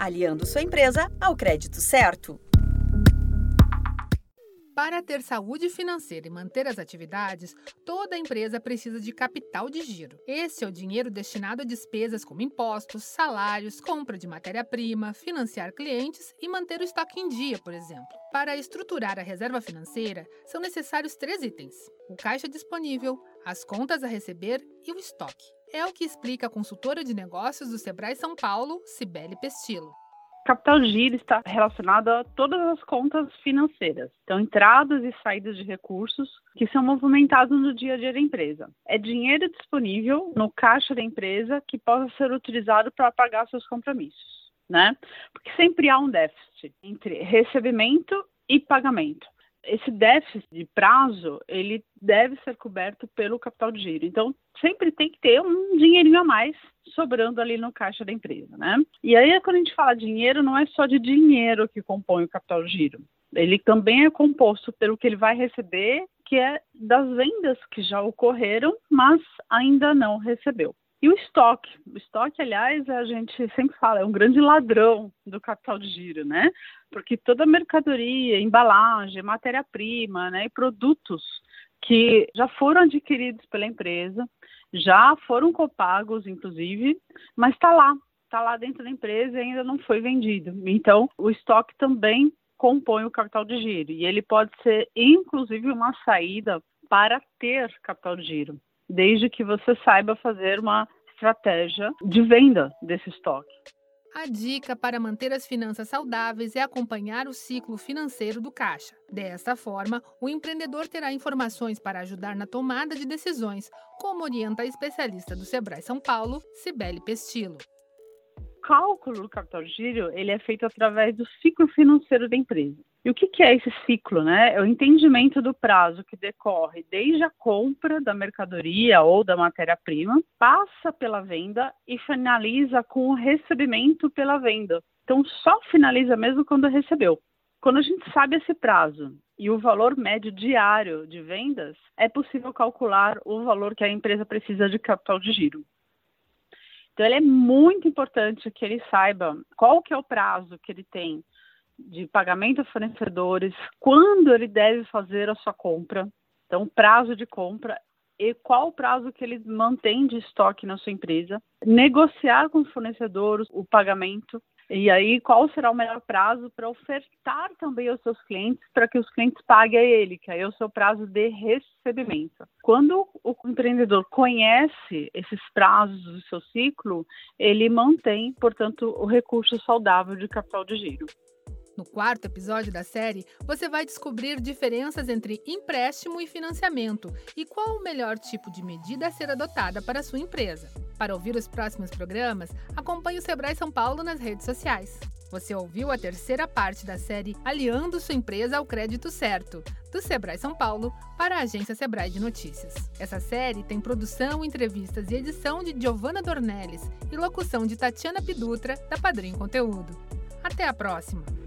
aliando sua empresa ao crédito certo. Para ter saúde financeira e manter as atividades, toda empresa precisa de capital de giro. Esse é o dinheiro destinado a despesas como impostos, salários, compra de matéria-prima, financiar clientes e manter o estoque em dia, por exemplo. Para estruturar a reserva financeira, são necessários três itens: o caixa disponível, as contas a receber e o estoque. É o que explica a consultora de negócios do Sebrae São Paulo, Cibele Pestilo. Capital giro está relacionado a todas as contas financeiras, então entradas e saídas de recursos que são movimentados no dia a dia da empresa. É dinheiro disponível no caixa da empresa que possa ser utilizado para pagar seus compromissos, né? Porque sempre há um déficit entre recebimento e pagamento esse déficit de prazo, ele deve ser coberto pelo capital de giro. Então, sempre tem que ter um dinheirinho a mais sobrando ali no caixa da empresa, né? E aí, quando a gente fala dinheiro, não é só de dinheiro que compõe o capital de giro. Ele também é composto pelo que ele vai receber, que é das vendas que já ocorreram, mas ainda não recebeu. E o estoque. O estoque, aliás, a gente sempre fala, é um grande ladrão do capital de giro, né? Porque toda mercadoria, embalagem, matéria-prima, né, e produtos que já foram adquiridos pela empresa, já foram copagos, inclusive, mas está lá, está lá dentro da empresa e ainda não foi vendido. Então, o estoque também compõe o capital de giro e ele pode ser, inclusive, uma saída para ter capital de giro desde que você saiba fazer uma estratégia de venda desse estoque. A dica para manter as finanças saudáveis é acompanhar o ciclo financeiro do caixa. Dessa forma, o empreendedor terá informações para ajudar na tomada de decisões, como orienta a especialista do Sebrae São Paulo, Cibele Pestilo cálculo do capital de giro ele é feito através do ciclo financeiro da empresa. E o que, que é esse ciclo? Né? É o entendimento do prazo que decorre desde a compra da mercadoria ou da matéria-prima, passa pela venda e finaliza com o recebimento pela venda. Então, só finaliza mesmo quando recebeu. Quando a gente sabe esse prazo e o valor médio diário de vendas, é possível calcular o valor que a empresa precisa de capital de giro. Então, ele é muito importante que ele saiba qual que é o prazo que ele tem de pagamento a fornecedores, quando ele deve fazer a sua compra, então prazo de compra e qual o prazo que ele mantém de estoque na sua empresa, negociar com os fornecedores o pagamento e aí, qual será o melhor prazo para ofertar também aos seus clientes para que os clientes paguem a ele, que aí é o seu prazo de recebimento. Quando o empreendedor conhece esses prazos do seu ciclo, ele mantém, portanto, o recurso saudável de capital de giro. No quarto episódio da série, você vai descobrir diferenças entre empréstimo e financiamento e qual o melhor tipo de medida a ser adotada para a sua empresa. Para ouvir os próximos programas, acompanhe o Sebrae São Paulo nas redes sociais. Você ouviu a terceira parte da série Aliando sua empresa ao crédito certo, do Sebrae São Paulo para a agência Sebrae de Notícias. Essa série tem produção, entrevistas e edição de Giovanna Dornelles e locução de Tatiana Pidutra, da Padrim Conteúdo. Até a próxima!